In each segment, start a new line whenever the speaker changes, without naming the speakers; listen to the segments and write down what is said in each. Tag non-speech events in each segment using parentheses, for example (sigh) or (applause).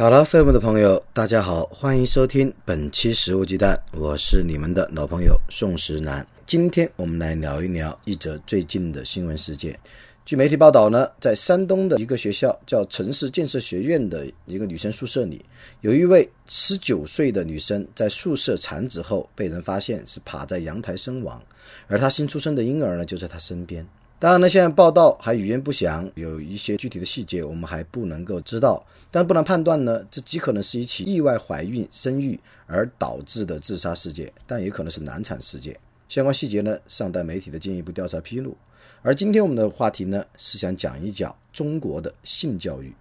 考拉 FM 的朋友，大家好，欢迎收听本期《食物鸡蛋》，我是你们的老朋友宋时南。今天我们来聊一聊一则最近的新闻事件。据媒体报道呢，在山东的一个学校叫城市建设学院的一个女生宿舍里，有一位十九岁的女生在宿舍产子后被人发现是趴在阳台身亡，而她新出生的婴儿呢就在她身边。当然呢，现在报道还语焉不详，有一些具体的细节我们还不能够知道，但不难判断呢，这极可能是一起意外怀孕生育而导致的自杀事件，但也可能是难产事件。相关细节呢，尚待媒体的进一步调查披露。而今天我们的话题呢，是想讲一讲中国的性教育。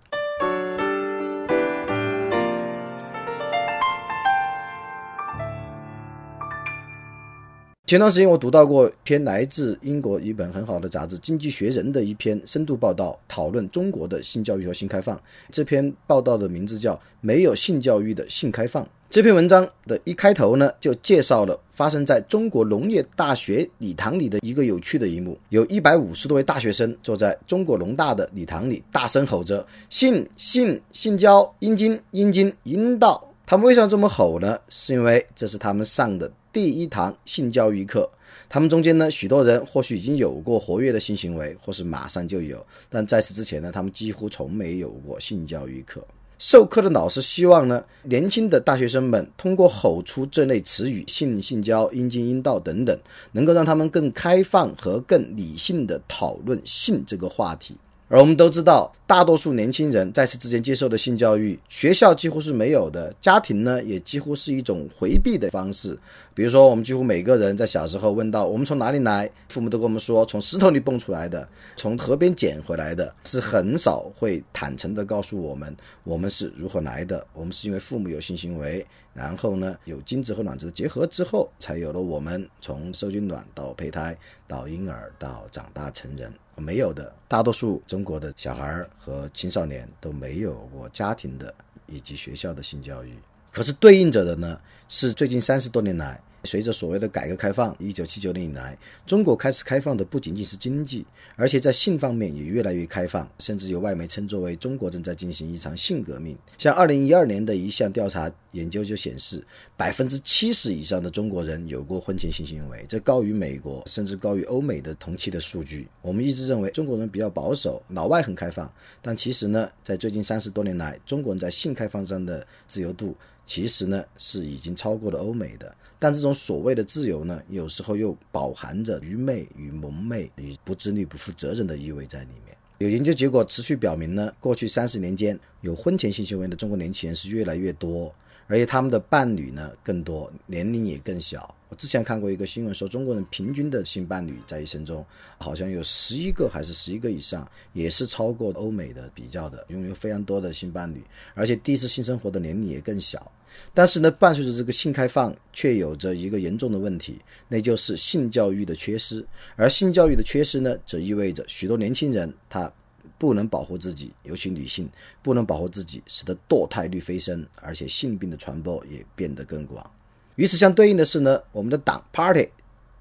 前段时间我读到过一篇来自英国一本很好的杂志《经济学人》的一篇深度报道，讨论中国的性教育和性开放。这篇报道的名字叫《没有性教育的性开放》。这篇文章的一开头呢，就介绍了发生在中国农业大学礼堂里的一个有趣的一幕：有一百五十多位大学生坐在中国农大的礼堂里，大声吼着“性性性交阴茎阴茎阴道”。他们为什么这么吼呢？是因为这是他们上的。第一堂性教育课，他们中间呢，许多人或许已经有过活跃的性行为，或是马上就有，但在此之前呢，他们几乎从没有过性教育课。授课的老师希望呢，年轻的大学生们通过吼出这类词语“性、性交、阴茎、阴道”等等，能够让他们更开放和更理性的讨论性这个话题。而我们都知道，大多数年轻人在此之前接受的性教育，学校几乎是没有的，家庭呢也几乎是一种回避的方式。比如说，我们几乎每个人在小时候问到我们从哪里来，父母都跟我们说从石头里蹦出来的，从河边捡回来的，是很少会坦诚的告诉我们我们是如何来的。我们是因为父母有性行为。然后呢，有精子和卵子的结合之后，才有了我们从受精卵到胚胎到婴儿到长大成人。没有的，大多数中国的小孩和青少年都没有过家庭的以及学校的性教育。可是对应着的呢，是最近三十多年来。随着所谓的改革开放，一九七九年以来，中国开始开放的不仅仅是经济，而且在性方面也越来越开放，甚至有外媒称作为中国正在进行一场性革命。像二零一二年的一项调查研究就显示，百分之七十以上的中国人有过婚前性行为，这高于美国，甚至高于欧美的同期的数据。我们一直认为中国人比较保守，老外很开放，但其实呢，在最近三十多年来，中国人在性开放上的自由度。其实呢，是已经超过了欧美的，但这种所谓的自由呢，有时候又饱含着愚昧与蒙昧与不自律、不负责任的意味在里面。有研究结果持续表明呢，过去三十年间，有婚前性行为的中国年轻人是越来越多。而且他们的伴侣呢更多，年龄也更小。我之前看过一个新闻，说中国人平均的性伴侣在一生中好像有十一个还是十一个以上，也是超过欧美的比较的，拥有非常多的性伴侣。而且第一次性生活的年龄也更小。但是呢，伴随着这个性开放，却有着一个严重的问题，那就是性教育的缺失。而性教育的缺失呢，则意味着许多年轻人他。不能保护自己，尤其女性不能保护自己，使得堕胎率飞升，而且性病的传播也变得更广。与此相对应的是呢，我们的党 Party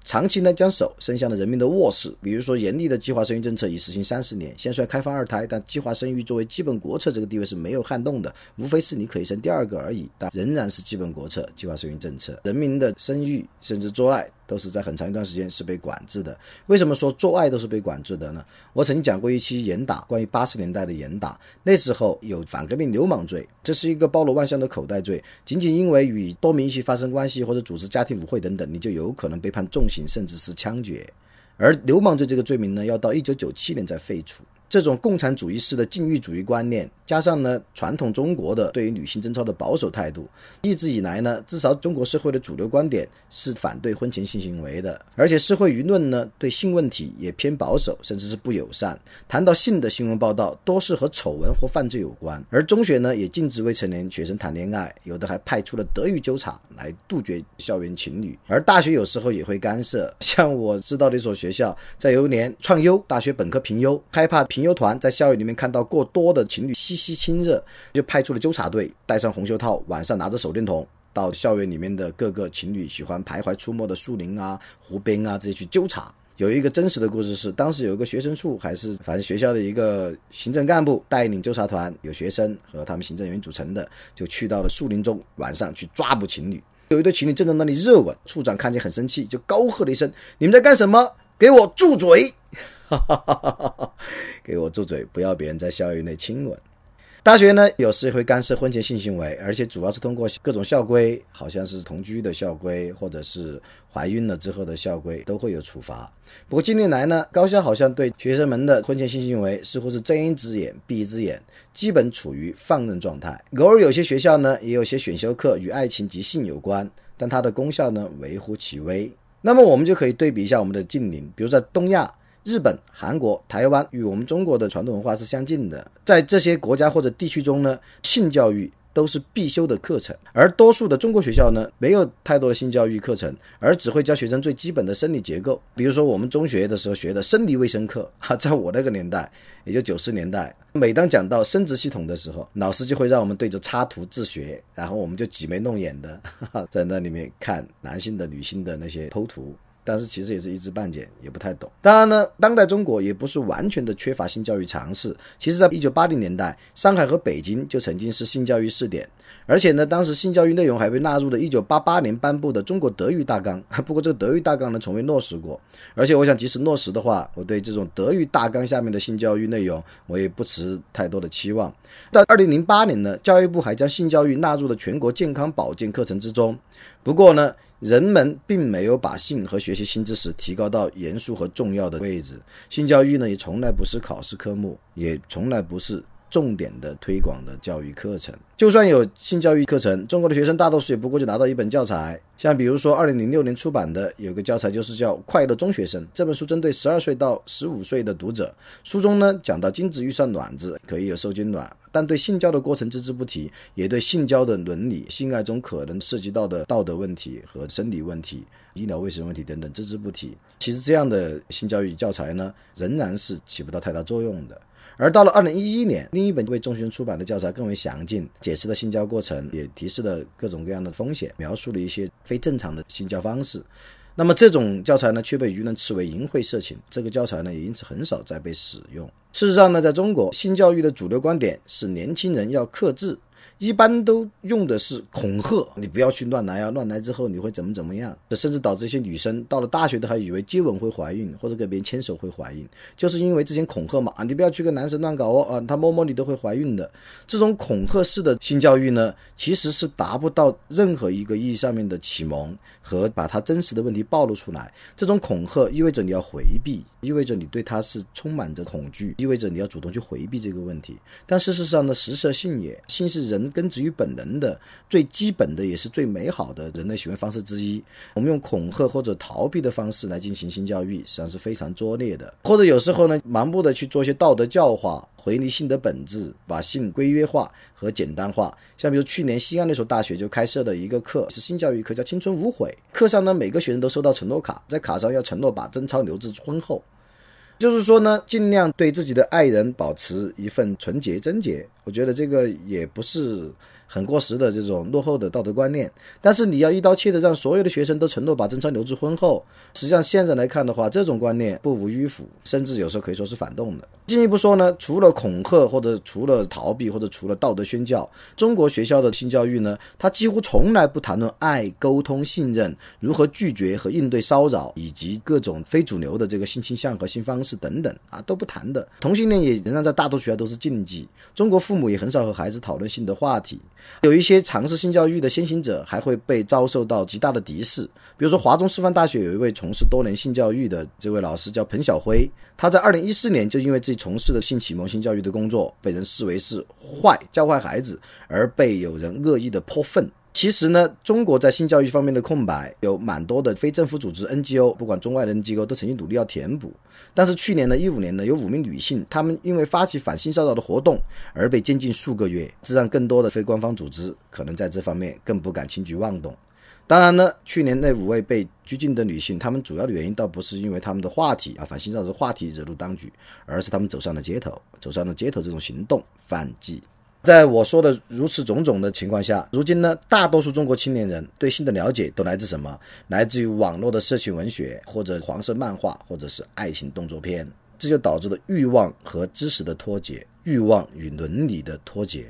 长期呢将手伸向了人民的卧室，比如说严厉的计划生育政策已实行三十年，现在开放二胎，但计划生育作为基本国策这个地位是没有撼动的，无非是你可以生第二个而已，但仍然是基本国策，计划生育政策，人民的生育甚至做爱。都是在很长一段时间是被管制的。为什么说做爱都是被管制的呢？我曾经讲过一期严打，关于八十年代的严打。那时候有反革命流氓罪，这是一个包罗万象的口袋罪。仅仅因为与多名一起发生关系或者组织家庭舞会等等，你就有可能被判重刑，甚至是枪决。而流氓罪这个罪名呢，要到一九九七年才废除。这种共产主义式的禁欲主义观念，加上呢传统中国的对于女性贞操的保守态度，一直以来呢，至少中国社会的主流观点是反对婚前性行为的，而且社会舆论呢对性问题也偏保守，甚至是不友善。谈到性的新闻报道，多是和丑闻或犯罪有关。而中学呢也禁止未成年学生谈恋爱，有的还派出了德育纠察来杜绝校园情侣。而大学有时候也会干涉，像我知道的一所学校，在有一年创优大学本科评优，害怕评优团在校园里面看到过多的情侣嬉戏亲热，就派出了纠察队，戴上红袖套，晚上拿着手电筒。到校园里面的各个情侣喜欢徘徊出没的树林啊、湖边啊这些去纠察。有一个真实的故事是，当时有一个学生处还是反正学校的一个行政干部带领纠察团，有学生和他们行政人员组成的，就去到了树林中，晚上去抓捕情侣。有一对情侣正在那里热吻，处长看见很生气，就高喝了一声：“你们在干什么？给我住嘴！哈 (laughs) 给我住嘴！不要别人在校园内亲吻。”大学呢，有时会干涉婚前性行为，而且主要是通过各种校规，好像是同居的校规，或者是怀孕了之后的校规，都会有处罚。不过近年来呢，高校好像对学生们的婚前性行为似乎是睁一只眼闭一只眼，基本处于放任状态。偶尔有些学校呢，也有些选修课与爱情及性有关，但它的功效呢微乎其微。那么我们就可以对比一下我们的近邻，比如在东亚。日本、韩国、台湾与我们中国的传统文化是相近的，在这些国家或者地区中呢，性教育。都是必修的课程，而多数的中国学校呢，没有太多的性教育课程，而只会教学生最基本的生理结构。比如说我们中学的时候学的生理卫生课，哈，(laughs) 在我那个年代，也就九十年代，每当讲到生殖系统的时候，老师就会让我们对着插图自学，然后我们就挤眉弄眼的 (laughs) 在那里面看男性的、女性的那些剖图。但是其实也是一知半解，也不太懂。当然呢，当代中国也不是完全的缺乏性教育尝试。其实，在一九八零年代，上海和北京就曾经是性教育试点，而且呢，当时性教育内容还被纳入了一九八八年颁布的《中国德育大纲》。(laughs) 不过，这个德育大纲呢，从未落实过。而且，我想即使落实的话，我对这种德育大纲下面的性教育内容，我也不持太多的期望。到二零零八年呢，教育部还将性教育纳入了全国健康保健课程之中。不过呢，人们并没有把性和学习新知识提高到严肃和重要的位置。性教育呢，也从来不是考试科目，也从来不是。重点的推广的教育课程，就算有性教育课程，中国的学生大多数也不过就拿到一本教材。像比如说，二零零六年出版的有个教材，就是叫《快乐中学生》。这本书针对十二岁到十五岁的读者，书中呢讲到精子遇上卵子可以有受精卵，但对性交的过程只字不提，也对性交的伦理、性爱中可能涉及到的道德问题和生理问题、医疗卫生问题等等只字不提。其实这样的性教育教材呢，仍然是起不到太大作用的。而到了二零一一年，另一本为中学生出版的教材更为详尽，解释了性交过程，也提示了各种各样的风险，描述了一些非正常的性交方式。那么这种教材呢，却被舆论斥为淫秽色情。这个教材呢，也因此很少再被使用。事实上呢，在中国，性教育的主流观点是年轻人要克制。一般都用的是恐吓，你不要去乱来啊！乱来之后你会怎么怎么样？甚至导致一些女生到了大学都还以为接吻会怀孕，或者跟别人牵手会怀孕，就是因为之前恐吓嘛啊！你不要去跟男生乱搞哦啊！他摸摸你都会怀孕的。这种恐吓式的性教育呢，其实是达不到任何一个意义上面的启蒙和把他真实的问题暴露出来。这种恐吓意味着你要回避，意味着你对他是充满着恐惧，意味着你要主动去回避这个问题。但事实上呢，食色性也，性是人。根植于本能的最基本的也是最美好的人类行为方式之一。我们用恐吓或者逃避的方式来进行性教育，实际上是非常拙劣的。或者有时候呢，盲目的去做一些道德教化，回离性的本质，把性规约化和简单化。像比如去年西安那所大学就开设的一个课是性教育课，叫“青春无悔”。课上呢，每个学生都收到承诺卡，在卡上要承诺把贞操留至婚后。就是说呢，尽量对自己的爱人保持一份纯洁贞洁。我觉得这个也不是。很过时的这种落后的道德观念，但是你要一刀切的让所有的学生都承诺把贞操留至婚后，实际上现在来看的话，这种观念不无迂腐，甚至有时候可以说是反动的。进一步说呢，除了恐吓或者除了逃避或者除了道德宣教，中国学校的性教育呢，它几乎从来不谈论爱、沟通、信任、如何拒绝和应对骚扰，以及各种非主流的这个性倾向和性方式等等啊，都不谈的。同性恋也仍然在大多数学校都是禁忌。中国父母也很少和孩子讨论性的话题。有一些尝试性教育的先行者还会被遭受到极大的敌视。比如说，华中师范大学有一位从事多年性教育的这位老师叫彭晓辉，他在二零一四年就因为自己从事的性启蒙性教育的工作，被人视为是坏教坏孩子，而被有人恶意的泼粪。其实呢，中国在性教育方面的空白有蛮多的非政府组织 NGO，不管中外的 NGO 都曾经努力要填补。但是去年呢，一五年呢，有五名女性，她们因为发起反性骚扰的活动而被监禁数个月，这让更多的非官方组织可能在这方面更不敢轻举妄动。当然呢，去年那五位被拘禁的女性，她们主要的原因倒不是因为她们的话题啊反性骚扰的话题惹怒当局，而是她们走上了街头，走上了街头这种行动反击。在我说的如此种种的情况下，如今呢，大多数中国青年人对性的了解都来自什么？来自于网络的色情文学，或者黄色漫画，或者是爱情动作片。这就导致了欲望和知识的脱节，欲望与伦理的脱节。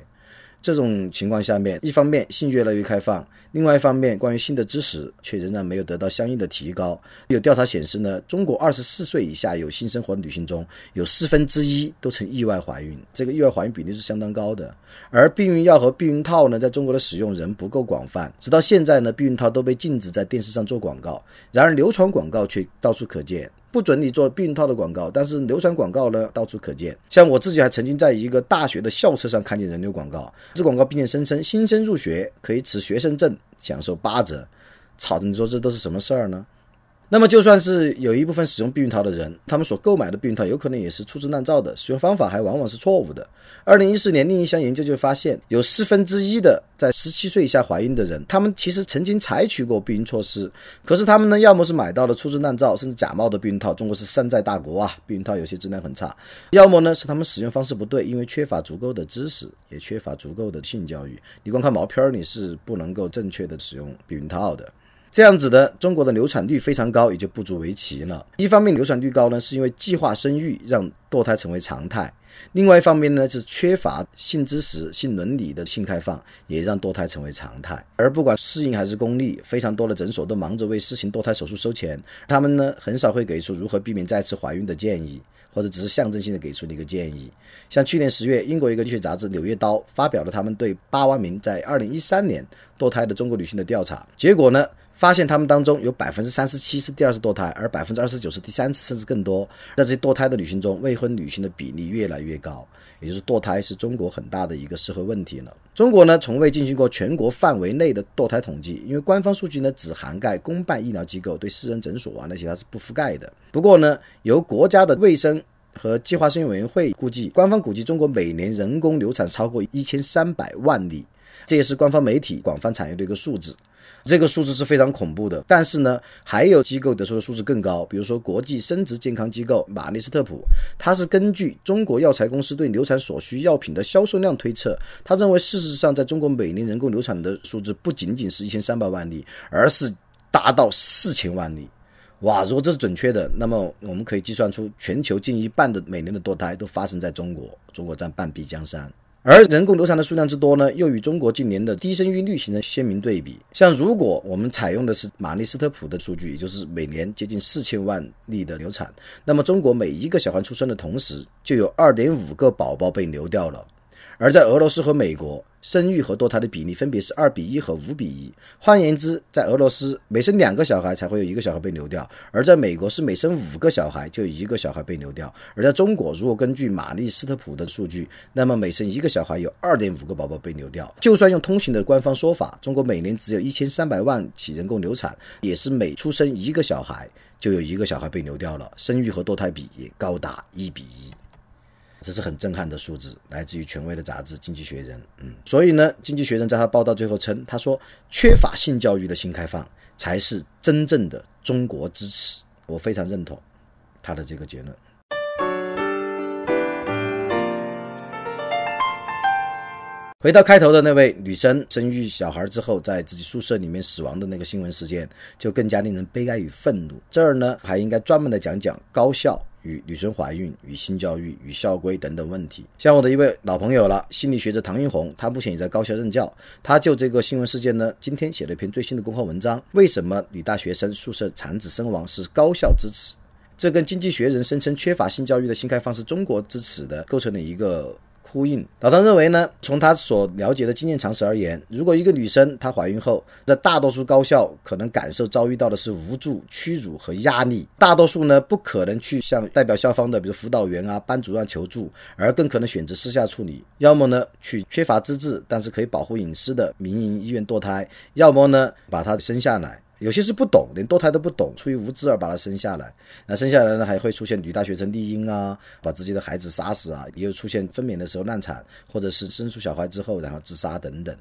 这种情况下面，一方面性越来越开放，另外一方面关于性的知识却仍然没有得到相应的提高。有调查显示呢，中国二十四岁以下有性生活的女性中有四分之一都曾意外怀孕，这个意外怀孕比例是相当高的。而避孕药和避孕套呢，在中国的使用仍不够广泛，直到现在呢，避孕套都被禁止在电视上做广告，然而流传广告却到处可见。不准你做避孕套的广告，但是流传广告呢到处可见。像我自己还曾经在一个大学的校车上看见人流广告，这广告并且声称新生入学可以持学生证享受八折。操，你说这都是什么事儿呢？那么，就算是有一部分使用避孕套的人，他们所购买的避孕套有可能也是粗制滥造的，使用方法还往往是错误的。二零一四年，另一项研究就发现，有四分之一的在十七岁以下怀孕的人，他们其实曾经采取过避孕措施，可是他们呢，要么是买到了粗制滥造甚至假冒的避孕套，中国是山寨大国啊，避孕套有些质量很差；要么呢，是他们使用方式不对，因为缺乏足够的知识，也缺乏足够的性教育。你光看毛片儿，你是不能够正确的使用避孕套的。这样子的，中国的流产率非常高，也就不足为奇了。一方面，流产率高呢，是因为计划生育让堕胎成为常态；另外一方面呢，是缺乏性知识、性伦理的性开放，也让堕胎成为常态。而不管私营还是公立，非常多的诊所都忙着为施行堕胎手术收钱，他们呢，很少会给出如何避免再次怀孕的建议。或者只是象征性的给出了一个建议，像去年十月，英国一个医学杂志《柳叶刀》发表了他们对八万名在二零一三年堕胎的中国女性的调查，结果呢，发现他们当中有百分之三十七是第二次堕胎，而百分之二十九是第三次，甚至更多。在这些堕胎的女性中，未婚女性的比例越来越高，也就是堕胎是中国很大的一个社会问题了。中国呢，从未进行过全国范围内的堕胎统计，因为官方数据呢只涵盖公办医疗机构，对私人诊所啊那些它是不覆盖的。不过呢，由国家的卫生和计划生育委员会估计，官方估计中国每年人工流产超过一千三百万例，这也是官方媒体广泛采用的一个数字。这个数字是非常恐怖的。但是呢，还有机构得出的数字更高，比如说国际生殖健康机构玛丽斯特普，它是根据中国药材公司对流产所需药品的销售量推测，他认为事实上在中国每年人工流产的数字不仅仅是一千三百万例，而是达到四千万例。哇，如果这是准确的，那么我们可以计算出全球近一半的每年的堕胎都发生在中国，中国占半壁江山。而人工流产的数量之多呢，又与中国近年的低生育率形成鲜明对比。像如果我们采用的是玛丽斯特普的数据，也就是每年接近四千万例的流产，那么中国每一个小孩出生的同时，就有二点五个宝宝被流掉了。而在俄罗斯和美国，生育和堕胎的比例分别是二比一和五比一。换言之，在俄罗斯每生两个小孩才会有一个小孩被流掉，而在美国是每生五个小孩就有一个小孩被流掉。而在中国，如果根据玛丽斯特普的数据，那么每生一个小孩有二点五个宝宝被流掉。就算用通行的官方说法，中国每年只有一千三百万起人工流产，也是每出生一个小孩就有一个小孩被流掉了，生育和堕胎比也高达一比一。这是很震撼的数字，来自于权威的杂志《经济学人》。嗯，所以呢，《经济学人》在他报道最后称，他说，缺乏性教育的新开放才是真正的中国之耻。我非常认同他的这个结论。回到开头的那位女生生育小孩之后，在自己宿舍里面死亡的那个新闻事件，就更加令人悲哀与愤怒。这儿呢，还应该专门的讲讲高校。与女生怀孕、与性教育、与校规等等问题，像我的一位老朋友了，心理学者唐英红，他目前也在高校任教。他就这个新闻事件呢，今天写了一篇最新的公号文章：为什么女大学生宿舍产子身亡是高校之耻？这跟经济学人声称缺乏性教育的新开放是中国之耻的构成了一个呼应。老唐认为呢，从他所了解的经验常识而言，如果一个女生她怀孕后，在大多数高校可能感受遭遇到的是无助、屈辱和压力，大多数呢不可能去向代表校方的，比如辅导员啊、班主任求助，而更可能选择私下处理，要么呢去缺乏资质但是可以保护隐私的民营医院堕胎，要么呢把她生下来。有些是不懂，连堕胎都不懂，出于无知而把它生下来。那生下来呢，还会出现女大学生丽婴啊，把自己的孩子杀死啊，也有出现分娩的时候难产，或者是生出小孩之后然后自杀等等。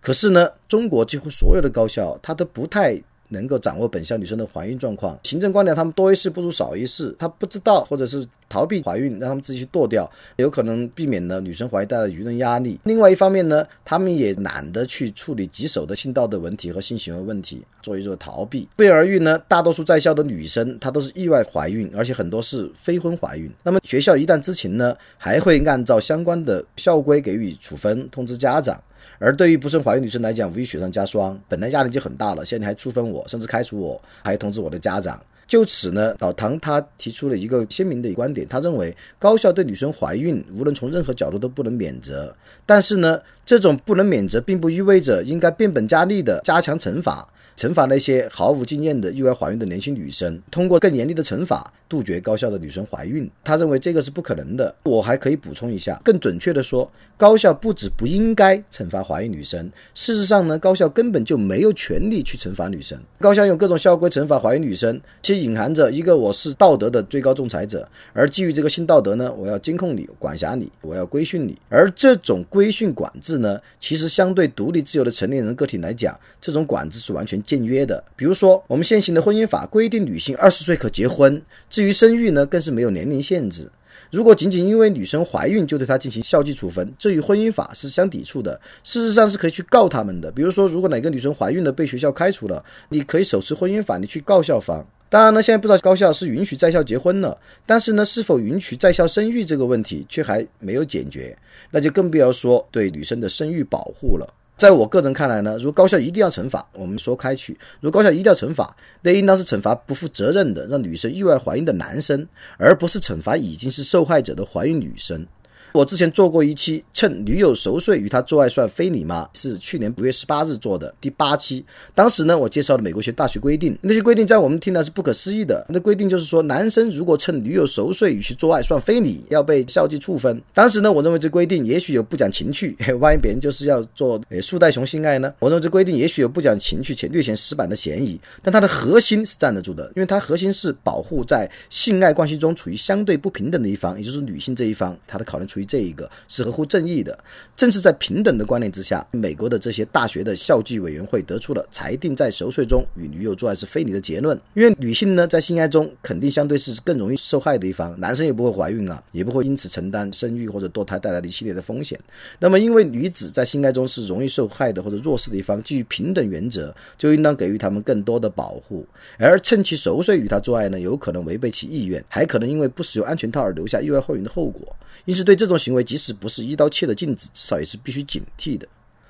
可是呢，中国几乎所有的高校，他都不太。能够掌握本校女生的怀孕状况，行政官僚他们多一事不如少一事，他不知道或者是逃避怀孕，让他们自己去堕掉，有可能避免了女生怀孕带来的舆论压力。另外一方面呢，他们也懒得去处理棘手的性道德问题和性行为问题，做一做逃避。不言而喻呢，大多数在校的女生她都是意外怀孕，而且很多是非婚怀孕。那么学校一旦知情呢，还会按照相关的校规给予处分，通知家长。而对于不慎怀孕女生来讲，无疑雪上加霜。本来压力就很大了，现在你还处分我，甚至开除我，还通知我的家长。就此呢，老唐他提出了一个鲜明的观点，他认为高校对女生怀孕，无论从任何角度都不能免责。但是呢，这种不能免责，并不意味着应该变本加厉的加强惩罚。惩罚那些毫无经验的意外怀孕的年轻女生，通过更严厉的惩罚杜绝高校的女生怀孕。他认为这个是不可能的。我还可以补充一下，更准确的说，高校不止不应该惩罚怀孕女生，事实上呢，高校根本就没有权利去惩罚女生。高校用各种校规惩罚怀孕女生，其实隐含着一个我是道德的最高仲裁者，而基于这个新道德呢，我要监控你、管辖你，我要规训你。而这种规训管制呢，其实相对独立自由的成年人个体来讲，这种管制是完全。签约的，比如说我们现行的婚姻法规定女性二十岁可结婚，至于生育呢，更是没有年龄限制。如果仅仅因为女生怀孕就对她进行校纪处分，这与婚姻法是相抵触的。事实上是可以去告他们的。比如说，如果哪个女生怀孕了被学校开除了，你可以手持婚姻法，你去告校方。当然呢，现在不知道高校是允许在校结婚了，但是呢，是否允许在校生育这个问题却还没有解决，那就更不要说对女生的生育保护了。在我个人看来呢，如高校一定要惩罚，我们说开去；如高校一定要惩罚，那应当是惩罚不负责任的让女生意外怀孕的男生，而不是惩罚已经是受害者的怀孕女生。我之前做过一期趁女友熟睡与他做爱算非礼吗？是去年五月十八日做的第八期。当时呢，我介绍了美国学大学规定，那些规定在我们听来是不可思议的。那规定就是说，男生如果趁女友熟睡与其做爱算非礼，要被校纪处分。当时呢，我认为这规定也许有不讲情趣，(laughs) 万一别人就是要做呃树袋熊性爱呢？我认为这规定也许有不讲情趣且略显死板的嫌疑。但它的核心是站得住的，因为它核心是保护在性爱关系中处于相对不平等的一方，也就是女性这一方，它的考量出。于这一个是合乎正义的，正是在平等的观念之下，美国的这些大学的校纪委员会得出了裁定在熟睡中与女友做爱是非礼的结论。因为女性呢，在性爱中肯定相对是更容易受害的一方，男生也不会怀孕啊，也不会因此承担生育或者堕胎带来的一系列的风险。那么，因为女子在性爱中是容易受害的或者弱势的一方，基于平等原则，就应当给予他们更多的保护。而趁其熟睡与他做爱呢，有可能违背其意愿，还可能因为不使用安全套而留下意外怀孕的后果。因此，对这这种行为，即使不是一刀切的禁止，至少也是必须警惕的。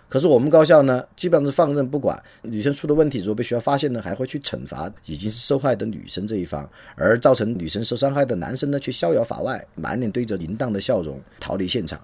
可是我们高校呢，基本上是放任不管，女生出的问题，如果被学校发现呢，还会去惩罚已经是受害的女生这一方，而造成女生受伤害的男生呢，却逍遥法外，满脸堆着淫荡的笑容，逃离现场。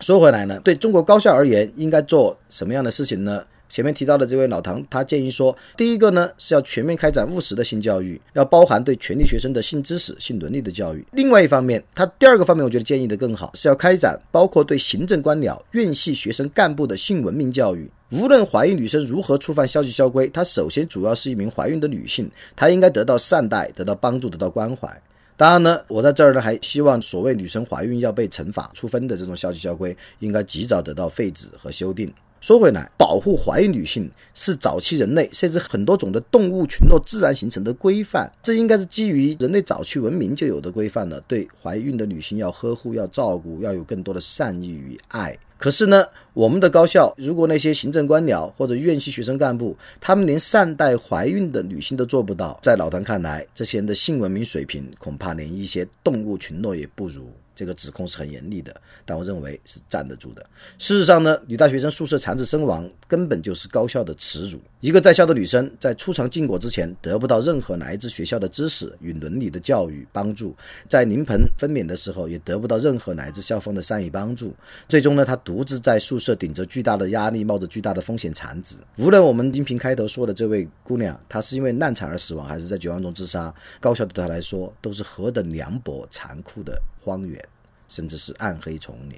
说回来呢，对中国高校而言，应该做什么样的事情呢？前面提到的这位老唐，他建议说，第一个呢是要全面开展务实的性教育，要包含对全体学生的性知识、性伦理的教育。另外一方面，他第二个方面，我觉得建议的更好，是要开展包括对行政官僚、院系学生干部的性文明教育。无论怀孕女生如何触犯校纪校规，她首先主要是一名怀孕的女性，她应该得到善待、得到帮助、得到关怀。当然呢，我在这儿呢还希望所谓女生怀孕要被惩罚、处分的这种校纪校规，应该及早得到废止和修订。说回来，保护怀孕女性是早期人类甚至很多种的动物群落自然形成的规范，这应该是基于人类早期文明就有的规范了。对怀孕的女性要呵护、要照顾、要有更多的善意与爱。可是呢，我们的高校如果那些行政官僚或者院系学生干部，他们连善待怀孕的女性都做不到，在老唐看来，这些人的性文明水平恐怕连一些动物群落也不如。这个指控是很严厉的，但我认为是站得住的。事实上呢，女大学生宿舍产子身亡，根本就是高校的耻辱。一个在校的女生在初尝禁果之前，得不到任何来自学校的知识与伦理的教育帮助，在临盆分娩的时候，也得不到任何来自校方的善意帮助。最终呢，她独自在宿舍顶着巨大的压力，冒着巨大的风险产子。无论我们音频开头说的这位姑娘，她是因为难产而死亡，还是在绝望中自杀，高校对她来说都是何等凉薄、残酷的荒原。甚至是暗黑丛林。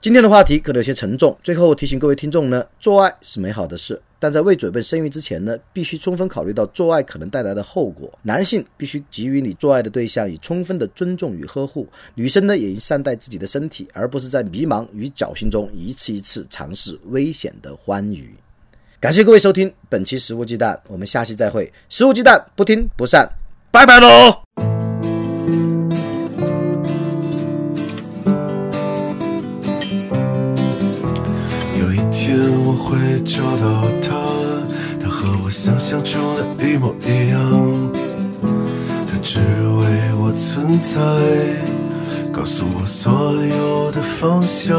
今天的话题可能有些沉重，最后提醒各位听众呢，做爱是美好的事，但在未准备生育之前呢，必须充分考虑到做爱可能带来的后果。男性必须给予你做爱的对象以充分的尊重与呵护，女生呢也应善待自己的身体，而不是在迷茫与侥幸中一次一次尝试危险的欢愉。感谢各位收听本期《食物鸡蛋》，我们下期再会。食物鸡蛋不听不散，拜拜喽。
会找到他，他和我想象中的一模一样。他只为我存在，告诉我所有的方向。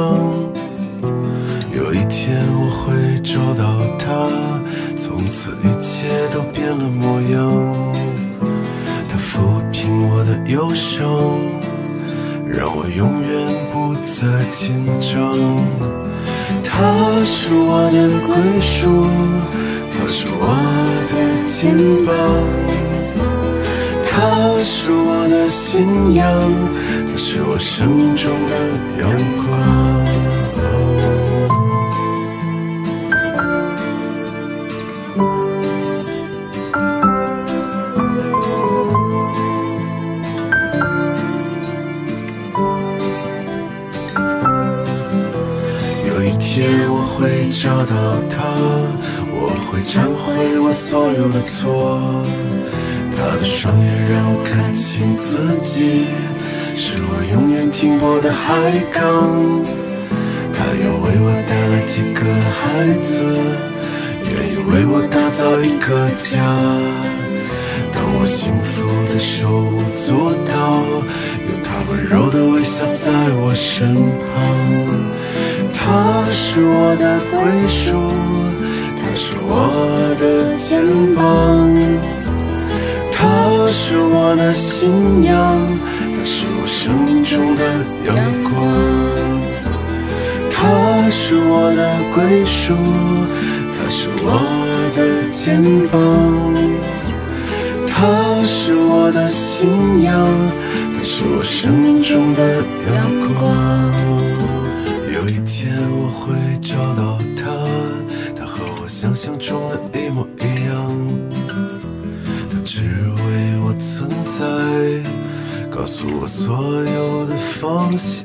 有一天我会找到他，从此一切都变了模样。他抚平我的忧伤，让我永远不再紧张。他是我的归属，他是我的肩膀，他是我的信仰，他是我生命中的阳光。到他，我会忏悔我所有的错。他的双眼让我看清自己，是我永远停泊的海港。他又为我带来几个孩子，愿意为我打造一个家。当我幸福的手舞足蹈，有他温柔的微笑在我身旁。他是我的归属，他是我的肩膀，他是我的信仰，他是我生命中的阳光。他是我的归属，他是我的肩膀，他是我的信仰，他是我生命中的阳光。有一天我会找到他，他和我想象中的一模一样。他只为我存在，告诉我所有的方向。